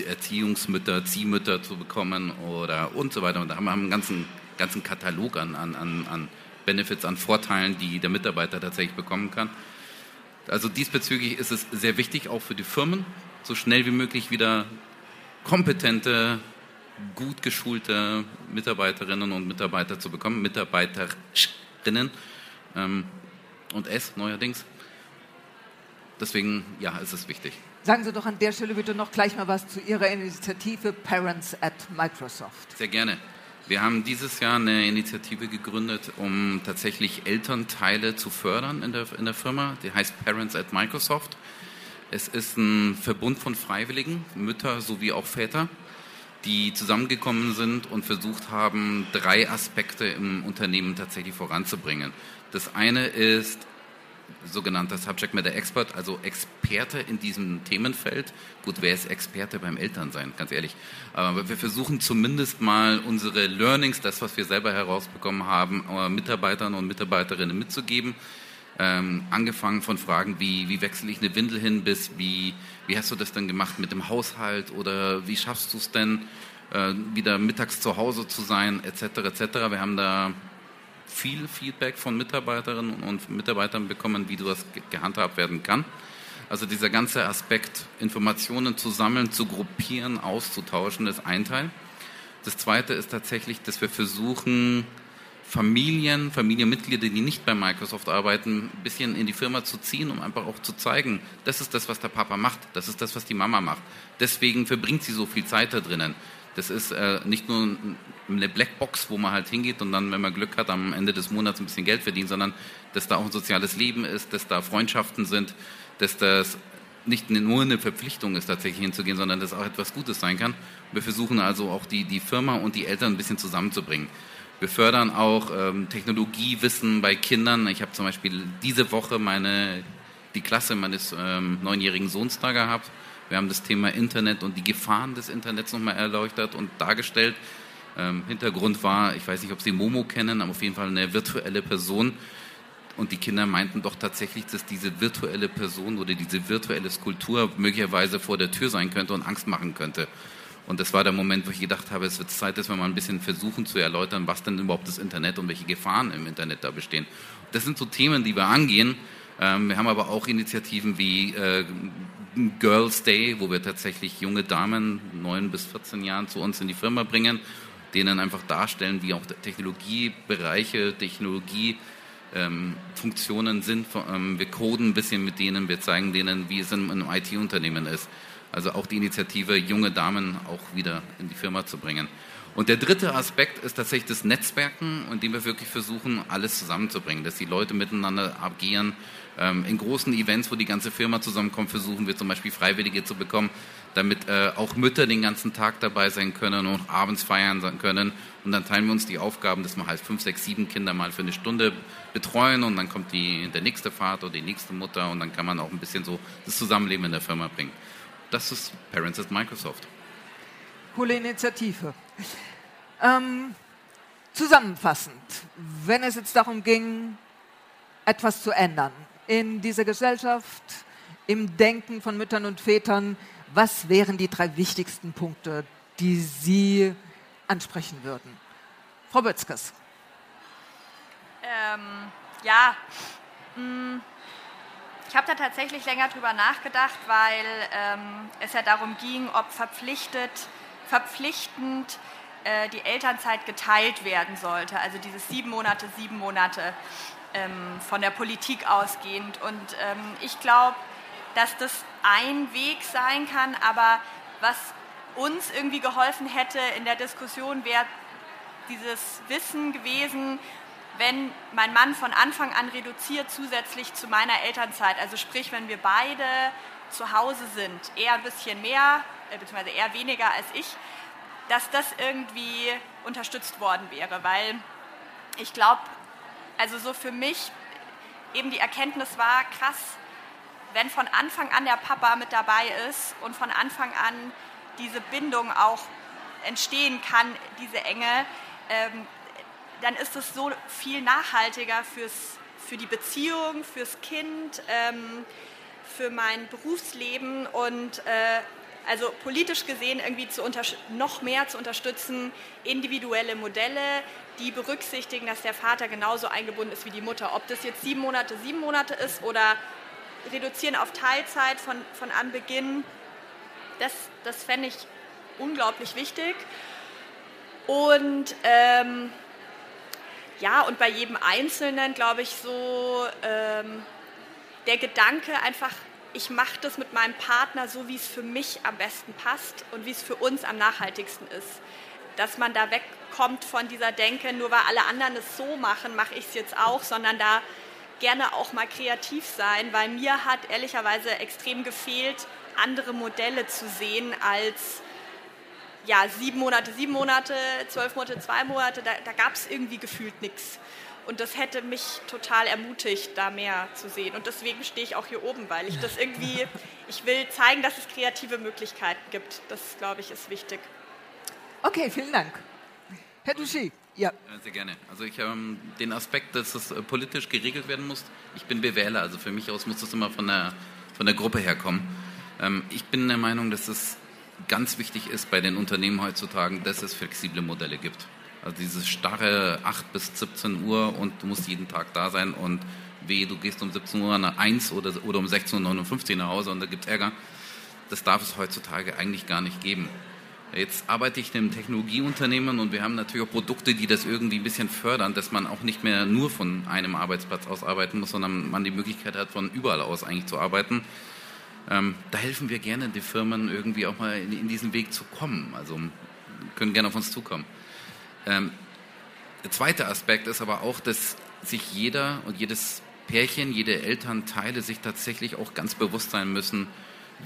[SPEAKER 4] Erziehungsmütter, Ziehmütter zu bekommen oder und so weiter. Und da haben wir einen ganzen, ganzen Katalog an, an, an Benefits, an Vorteilen, die der Mitarbeiter tatsächlich bekommen kann. Also diesbezüglich ist es sehr wichtig, auch für die Firmen, so schnell wie möglich wieder kompetente, gut geschulte Mitarbeiterinnen und Mitarbeiter zu bekommen, Mitarbeiterinnen ähm, und S neuerdings. Deswegen, ja, ist es wichtig.
[SPEAKER 2] Sagen Sie doch an der Stelle bitte noch gleich mal was zu Ihrer Initiative Parents at Microsoft.
[SPEAKER 4] Sehr gerne. Wir haben dieses Jahr eine Initiative gegründet, um tatsächlich Elternteile zu fördern in der, in der Firma. Die heißt Parents at Microsoft. Es ist ein Verbund von Freiwilligen, Mütter sowie auch Väter, die zusammengekommen sind und versucht haben, drei Aspekte im Unternehmen tatsächlich voranzubringen. Das eine ist sogenannter Subject Matter Expert, also Experte in diesem Themenfeld. Gut, wer ist Experte beim Elternsein, ganz ehrlich. Aber wir versuchen zumindest mal unsere Learnings, das, was wir selber herausbekommen haben, Mitarbeitern und Mitarbeiterinnen mitzugeben ähm, angefangen von Fragen wie, wie wechsle ich eine Windel hin, bis wie, wie hast du das denn gemacht mit dem Haushalt oder wie schaffst du es denn, äh, wieder mittags zu Hause zu sein, etc., etc. Wir haben da viel Feedback von Mitarbeiterinnen und Mitarbeitern bekommen, wie das gehandhabt werden kann. Also dieser ganze Aspekt, Informationen zu sammeln, zu gruppieren, auszutauschen, ist ein Teil. Das zweite ist tatsächlich, dass wir versuchen, Familien, Familienmitglieder, die nicht bei Microsoft arbeiten, ein bisschen in die Firma zu ziehen, um einfach auch zu zeigen, das ist das, was der Papa macht, das ist das, was die Mama macht. Deswegen verbringt sie so viel Zeit da drinnen. Das ist äh, nicht nur eine Blackbox, wo man halt hingeht und dann, wenn man Glück hat, am Ende des Monats ein bisschen Geld verdient, sondern dass da auch ein soziales Leben ist, dass da Freundschaften sind, dass das nicht nur eine Verpflichtung ist, tatsächlich hinzugehen, sondern dass auch etwas Gutes sein kann. Wir versuchen also auch die, die Firma und die Eltern ein bisschen zusammenzubringen. Wir fördern auch ähm, Technologiewissen bei Kindern. Ich habe zum Beispiel diese Woche meine, die Klasse meines ähm, neunjährigen Sohns da gehabt. Wir haben das Thema Internet und die Gefahren des Internets nochmal erleuchtet und dargestellt. Ähm, Hintergrund war, ich weiß nicht, ob Sie Momo kennen, aber auf jeden Fall eine virtuelle Person. Und die Kinder meinten doch tatsächlich, dass diese virtuelle Person oder diese virtuelle Skulptur möglicherweise vor der Tür sein könnte und Angst machen könnte. Und das war der Moment, wo ich gedacht habe, es wird Zeit, dass wir mal ein bisschen versuchen zu erläutern, was denn überhaupt das Internet und welche Gefahren im Internet da bestehen. Das sind so Themen, die wir angehen. Ähm, wir haben aber auch Initiativen wie äh, Girls Day, wo wir tatsächlich junge Damen, 9 bis 14 Jahren, zu uns in die Firma bringen, denen einfach darstellen, wie auch Technologiebereiche, Technologiefunktionen ähm, sind. Wir coden ein bisschen mit denen, wir zeigen denen, wie es in einem IT-Unternehmen ist. Also auch die Initiative, junge Damen auch wieder in die Firma zu bringen. Und der dritte Aspekt ist tatsächlich das Netzwerken, indem wir wirklich versuchen, alles zusammenzubringen, dass die Leute miteinander agieren. Ähm, in großen Events, wo die ganze Firma zusammenkommt, versuchen wir zum Beispiel Freiwillige zu bekommen, damit äh, auch Mütter den ganzen Tag dabei sein können und abends feiern können. Und dann teilen wir uns die Aufgaben, dass wir halt fünf, sechs, sieben Kinder mal für eine Stunde betreuen und dann kommt die, der nächste Vater oder die nächste Mutter und dann kann man auch ein bisschen so das Zusammenleben in der Firma bringen. Das ist Parents at Microsoft.
[SPEAKER 2] Coole Initiative. Ähm, zusammenfassend, wenn es jetzt darum ging, etwas zu ändern in dieser Gesellschaft, im Denken von Müttern und Vätern, was wären die drei wichtigsten Punkte, die Sie ansprechen würden? Frau Bötzkes.
[SPEAKER 5] Ähm, ja, mh, mm, ich habe da tatsächlich länger drüber nachgedacht, weil ähm, es ja darum ging, ob verpflichtet, verpflichtend äh, die Elternzeit geteilt werden sollte. Also dieses sieben Monate, sieben Monate ähm, von der Politik ausgehend. Und ähm, ich glaube, dass das ein Weg sein kann, aber was uns irgendwie geholfen hätte in der Diskussion, wäre dieses Wissen gewesen, wenn mein Mann von Anfang an reduziert zusätzlich zu meiner Elternzeit, also sprich, wenn wir beide zu Hause sind, er ein bisschen mehr, äh, beziehungsweise er weniger als ich, dass das irgendwie unterstützt worden wäre, weil ich glaube, also so für mich eben die Erkenntnis war, krass, wenn von Anfang an der Papa mit dabei ist und von Anfang an diese Bindung auch entstehen kann, diese Enge, ähm, dann ist es so viel nachhaltiger fürs, für die Beziehung, fürs Kind, ähm, für mein Berufsleben und äh, also politisch gesehen irgendwie zu noch mehr zu unterstützen, individuelle Modelle, die berücksichtigen, dass der Vater genauso eingebunden ist wie die Mutter. Ob das jetzt sieben Monate, sieben Monate ist oder reduzieren auf Teilzeit von, von Anbeginn, das, das fände ich unglaublich wichtig. Und ähm, ja, und bei jedem Einzelnen, glaube ich, so ähm, der Gedanke einfach, ich mache das mit meinem Partner so, wie es für mich am besten passt und wie es für uns am nachhaltigsten ist. Dass man da wegkommt von dieser Denke, nur weil alle anderen es so machen, mache ich es jetzt auch, sondern da gerne auch mal kreativ sein, weil mir hat ehrlicherweise extrem gefehlt, andere Modelle zu sehen als ja, sieben Monate, sieben Monate, zwölf Monate, zwei Monate, da, da gab es irgendwie gefühlt nichts. Und das hätte mich total ermutigt, da mehr zu sehen. Und deswegen stehe ich auch hier oben, weil ich das irgendwie, ich will zeigen, dass es kreative Möglichkeiten gibt. Das, glaube ich, ist wichtig.
[SPEAKER 2] Okay, vielen Dank. Herr Duchy. Ja.
[SPEAKER 4] Sehr gerne. Also ich habe ähm, den Aspekt, dass es äh, politisch geregelt werden muss. Ich bin Bewähler, also für mich aus muss das immer von der, von der Gruppe herkommen. Ähm, ich bin der Meinung, dass es ganz wichtig ist bei den Unternehmen heutzutage, dass es flexible Modelle gibt. Also dieses starre 8 bis 17 Uhr und du musst jeden Tag da sein und weh, du gehst um 17 Uhr nach 1 oder, oder um 16.59 Uhr nach Hause und da gibt es Ärger. Das darf es heutzutage eigentlich gar nicht geben. Jetzt arbeite ich in einem Technologieunternehmen und wir haben natürlich auch Produkte, die das irgendwie ein bisschen fördern, dass man auch nicht mehr nur von einem Arbeitsplatz aus arbeiten muss, sondern man die Möglichkeit hat, von überall aus eigentlich zu arbeiten. Ähm, da helfen wir gerne den Firmen irgendwie auch mal in, in, diesen Weg zu kommen. Also können gerne auf uns zukommen. Ähm, der zweite Aspekt ist aber auch, dass sich jeder und jedes Pärchen, jede Elternteile sich tatsächlich auch ganz bewusst sein müssen,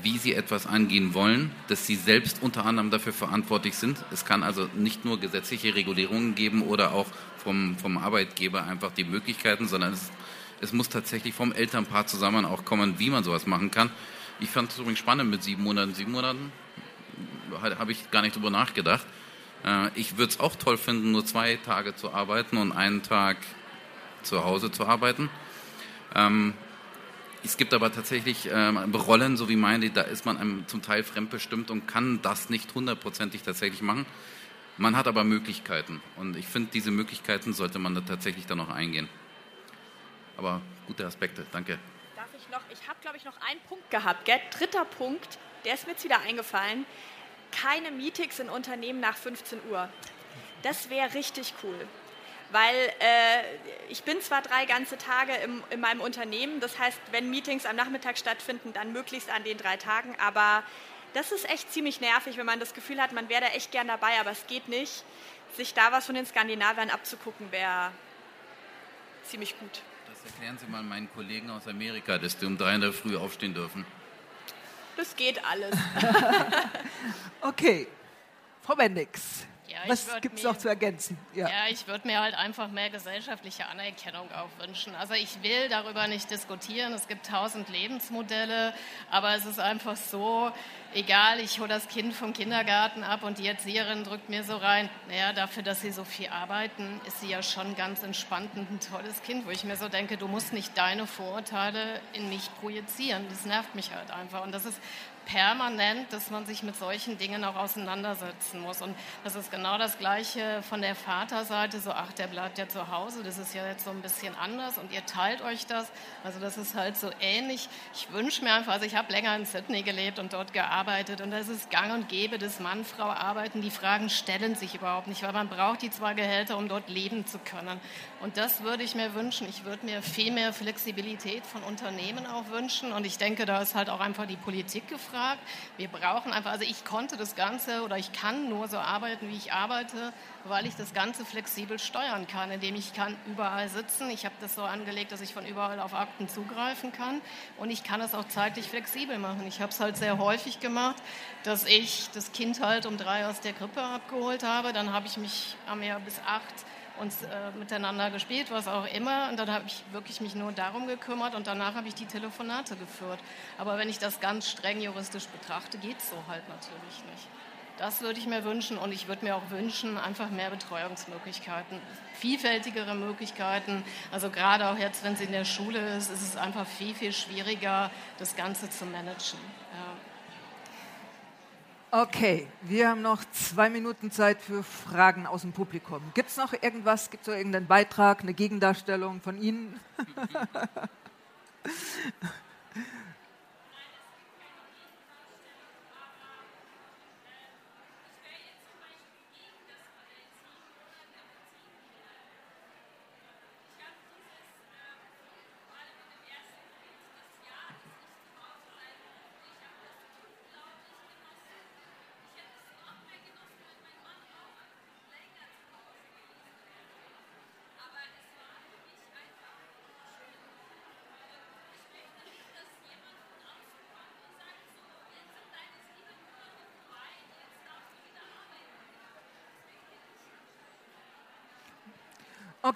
[SPEAKER 4] wie sie etwas angehen wollen, dass sie selbst unter anderem dafür verantwortlich sind. Es kann also nicht nur gesetzliche Regulierungen geben oder auch vom, vom Arbeitgeber einfach die Möglichkeiten, sondern es, es muss tatsächlich vom Elternpaar zusammen auch kommen, wie man sowas machen kann. Ich fand es übrigens spannend mit sieben Monaten. Sieben Monaten habe ich gar nicht drüber nachgedacht. Äh, ich würde es auch toll finden, nur zwei Tage zu arbeiten und einen Tag zu Hause zu arbeiten. Ähm, Es gibt aber tatsächlich ähm, Rollen, so wie meine, da ist man einem zum Teil fremdbestimmt und kann das nicht hundertprozentig tatsächlich machen. Man hat aber Möglichkeiten und ich finde, diese Möglichkeiten sollte man da tatsächlich dann noch eingehen. Aber gute Aspekte, danke.
[SPEAKER 5] Darf ich noch, ich habe glaube ich noch einen Punkt gehabt, gell? dritter Punkt, der ist mir jetzt wieder eingefallen. Keine Meetings in Unternehmen nach 15 Uhr. Das wäre richtig cool weil äh, ich bin zwar drei ganze Tage im, in meinem Unternehmen, das heißt, wenn Meetings am Nachmittag stattfinden, dann möglichst an den drei Tagen, aber das ist echt ziemlich nervig, wenn man das Gefühl hat, man wäre da echt gern dabei, aber es geht nicht. Sich da was von den Skandinaviern abzugucken, wäre ziemlich gut.
[SPEAKER 4] Das erklären Sie mal meinen Kollegen aus Amerika, dass die um drei in der Früh aufstehen dürfen.
[SPEAKER 5] Das geht alles.
[SPEAKER 2] okay, Frau Bendix. Ja, Was gibt es noch zu ergänzen?
[SPEAKER 3] Ja, ja ich würde mir halt einfach mehr gesellschaftliche Anerkennung auch wünschen. Also ich will darüber nicht diskutieren. Es gibt tausend Lebensmodelle, aber es ist einfach so, egal, ich hole das Kind vom Kindergarten ab und die Erzieherin drückt mir so rein, naja, dafür, dass sie so viel arbeiten, ist sie ja schon ganz entspannt und ein tolles Kind, wo ich mir so denke, du musst nicht deine Vorurteile in mich projizieren. Das nervt mich halt einfach. Und das ist permanent, dass man sich mit solchen Dingen auch auseinandersetzen muss. Und das ist genau das Gleiche von der Vaterseite, so, ach, der bleibt ja zu Hause, das ist ja jetzt so ein bisschen anders und ihr teilt euch das. Also das ist halt so ähnlich. Ich wünsche mir einfach, also ich habe länger in Sydney gelebt und dort gearbeitet und das ist gang und gäbe, dass Mann, Frau arbeiten. Die Fragen stellen sich überhaupt nicht, weil man braucht die zwei Gehälter, um dort leben zu können. Und das würde ich mir wünschen. Ich würde mir viel mehr Flexibilität von Unternehmen auch wünschen und ich denke, da ist halt auch einfach die Politik gefragt. Wir brauchen einfach, also ich konnte das Ganze oder ich kann nur so arbeiten, wie ich arbeite, weil ich das Ganze flexibel steuern kann, indem ich kann überall sitzen. Ich habe das so angelegt, dass ich von überall auf Akten zugreifen kann und ich kann es auch zeitlich flexibel machen. Ich habe es halt sehr häufig gemacht, dass ich das Kind halt um drei aus der Krippe abgeholt habe. Dann habe ich mich am Meer bis acht uns äh, miteinander gespielt, was auch immer. Und dann habe ich wirklich mich nur darum gekümmert und danach habe ich die Telefonate geführt. Aber wenn ich das ganz streng juristisch betrachte, geht es so halt natürlich nicht. Das würde ich mir wünschen und ich würde mir auch wünschen, einfach mehr Betreuungsmöglichkeiten, vielfältigere Möglichkeiten. Also gerade auch jetzt, wenn sie in der Schule ist, ist es einfach viel, viel schwieriger, das Ganze zu managen. Ja.
[SPEAKER 2] Okay, wir haben noch zwei Minuten Zeit für Fragen aus dem Publikum. Gibt es noch irgendwas? Gibt es noch irgendeinen Beitrag, eine Gegendarstellung von Ihnen?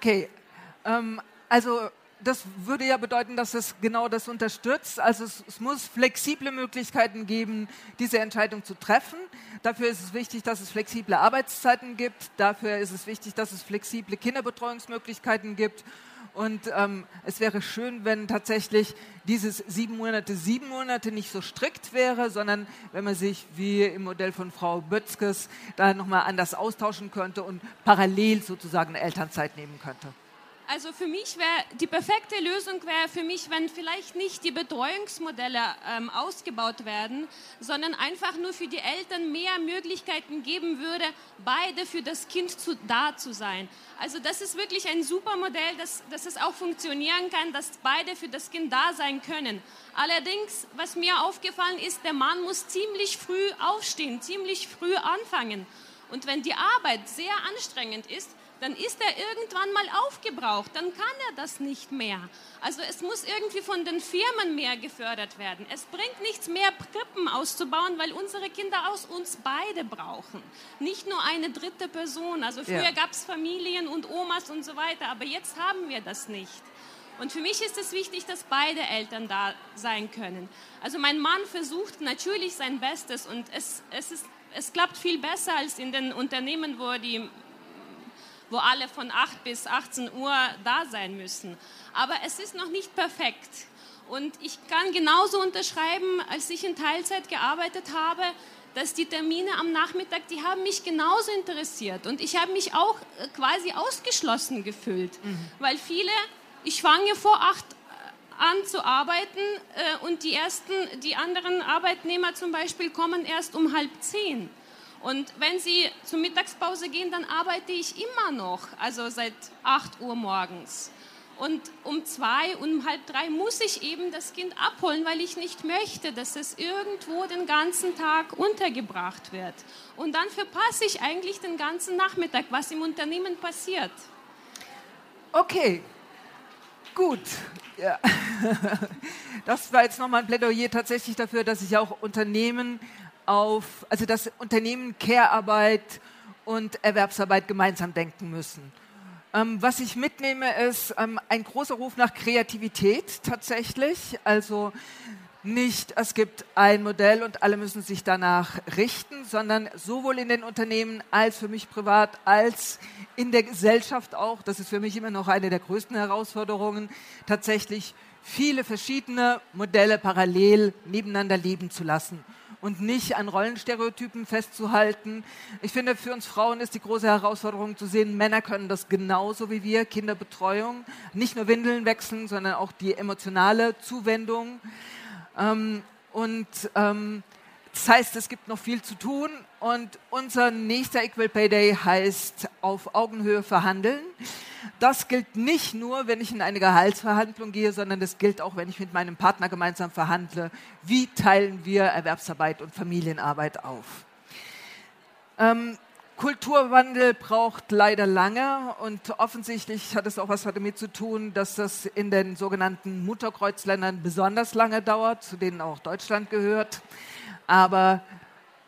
[SPEAKER 2] Okay, ähm, also das würde ja bedeuten, dass es genau das unterstützt. Also es, es, muss flexible Möglichkeiten geben, diese Entscheidung zu treffen. Dafür ist es wichtig, dass es flexible Arbeitszeiten gibt. Dafür ist es wichtig, dass es flexible Kinderbetreuungsmöglichkeiten gibt. Und ähm, es wäre schön, wenn tatsächlich dieses sieben Monate, sieben Monate nicht so strikt wäre, sondern wenn man sich wie im Modell von Frau Bötzkes da nochmal anders austauschen könnte und parallel sozusagen Elternzeit nehmen könnte.
[SPEAKER 6] Also für mich wäre die perfekte Lösung wäre für mich, wenn vielleicht nicht die Betreuungsmodelle ähm, ausgebaut werden, sondern einfach nur für die Eltern mehr Möglichkeiten geben würde, beide für das Kind zu, da zu sein. Also das ist wirklich ein super Modell, dass, dass es auch funktionieren kann, dass beide für das Kind da sein können. Allerdings, was mir aufgefallen ist, der Mann muss ziemlich früh aufstehen, ziemlich früh anfangen. Und wenn die Arbeit sehr anstrengend ist, dann ist er irgendwann mal aufgebraucht, dann kann er das nicht mehr. Also es muss irgendwie von den Firmen mehr gefördert werden. Es bringt nichts mehr, Krippen auszubauen, weil unsere Kinder aus uns beide brauchen. Nicht nur eine dritte Person. Also früher ja. gab es Familien und Omas und so weiter, aber jetzt haben wir das nicht. Und für mich ist es wichtig, dass beide Eltern da sein können. Also mein Mann versucht natürlich sein Bestes und es, es, ist, es klappt viel besser als in den Unternehmen, wo die wo alle von 8 bis 18 Uhr da sein müssen. Aber es ist noch nicht perfekt. Und ich kann genauso unterschreiben, als ich in Teilzeit gearbeitet habe, dass die Termine am Nachmittag, die haben mich genauso interessiert. Und ich habe mich auch äh, quasi ausgeschlossen gefühlt, mhm. weil viele, ich fange vor acht äh, an zu arbeiten äh, und die ersten, die anderen Arbeitnehmer zum Beispiel kommen erst um halb zehn. Und wenn sie zur Mittagspause gehen, dann arbeite ich immer noch, also seit 8 Uhr morgens. Und um zwei, um halb drei muss ich eben das Kind abholen, weil ich nicht möchte, dass es irgendwo den ganzen Tag untergebracht wird. Und dann verpasse ich eigentlich den ganzen Nachmittag, was im Unternehmen passiert.
[SPEAKER 2] Okay, gut. Ja. Das war jetzt nochmal ein Plädoyer tatsächlich dafür, dass sich auch Unternehmen auf, also dass Unternehmen Care-Arbeit und Erwerbsarbeit gemeinsam denken müssen. Ähm, was ich mitnehme, ist ähm, ein großer Ruf nach Kreativität tatsächlich. Also nicht, es gibt ein Modell und alle müssen sich danach richten, sondern sowohl in den Unternehmen als für mich privat als in der Gesellschaft auch, das ist für mich immer noch eine der größten Herausforderungen, tatsächlich viele verschiedene Modelle parallel nebeneinander leben zu lassen und nicht an Rollenstereotypen festzuhalten. Ich finde, für uns Frauen ist die große Herausforderung zu sehen, Männer können das genauso wie wir, Kinderbetreuung, nicht nur Windeln wechseln, sondern auch die emotionale Zuwendung. Ähm, und ähm, das heißt, es gibt noch viel zu tun und unser nächster Equal Pay Day heißt auf Augenhöhe verhandeln. Das gilt nicht nur, wenn ich in eine Gehaltsverhandlung gehe, sondern das gilt auch, wenn ich mit meinem Partner gemeinsam verhandle. Wie teilen wir Erwerbsarbeit und Familienarbeit auf? Ähm, Kulturwandel braucht leider lange und offensichtlich hat es auch was damit zu tun, dass das in den sogenannten Mutterkreuzländern besonders lange dauert, zu denen auch Deutschland gehört. Aber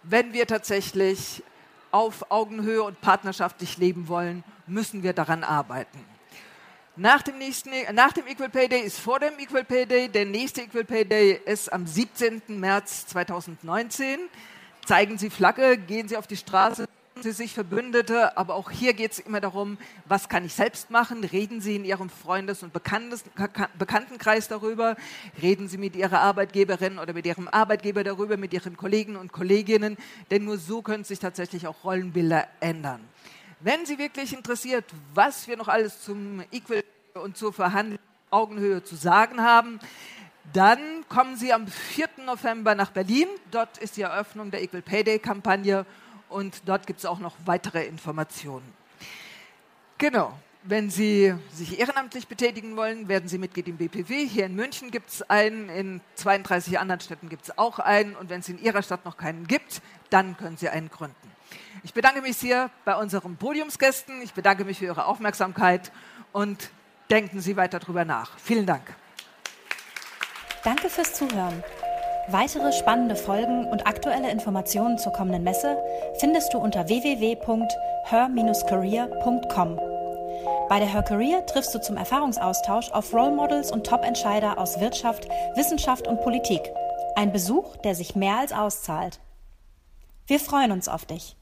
[SPEAKER 2] wenn wir tatsächlich auf Augenhöhe und partnerschaftlich leben wollen, müssen wir daran arbeiten. Nach dem, nächsten, nach dem Equal Pay Day ist vor dem Equal Pay Day. Der nächste Equal Pay Day ist am 17. März 2019. Zeigen Sie Flagge, gehen Sie auf die Straße, Sie sich Verbündete, aber auch hier geht es immer darum, was kann ich selbst machen? Reden Sie in Ihrem Freundes- und Bekanntenkreis darüber, reden Sie mit Ihrer Arbeitgeberin oder mit Ihrem Arbeitgeber darüber, mit Ihren Kollegen und Kolleginnen, denn nur so können sich tatsächlich auch Rollenbilder ändern. Wenn Sie wirklich interessiert, was wir noch alles zum Equal und zur Verhandlung Augenhöhe zu sagen haben, dann kommen Sie am 4. November nach Berlin. Dort ist die Eröffnung der Equal Pay Day Kampagne und dort gibt es auch noch weitere Informationen. Genau. Wenn Sie sich ehrenamtlich betätigen wollen, werden Sie Mitglied im BPW. Hier in München gibt es einen, in 32 anderen Städten gibt es auch einen. Und wenn es in Ihrer Stadt noch keinen gibt, dann können Sie einen gründen. Ich bedanke mich sehr bei unseren Podiumsgästen. Ich bedanke mich für Ihre Aufmerksamkeit und denken Sie weiter darüber nach. Vielen Dank.
[SPEAKER 1] Danke fürs Zuhören. Weitere spannende Folgen und aktuelle Informationen zur kommenden Messe findest du unter www.her-career.com. Bei der Her Career triffst du zum Erfahrungsaustausch auf Role Models und Top-Entscheider aus Wirtschaft, Wissenschaft und Politik. Ein Besuch, der sich mehr als auszahlt. Wir freuen uns auf dich.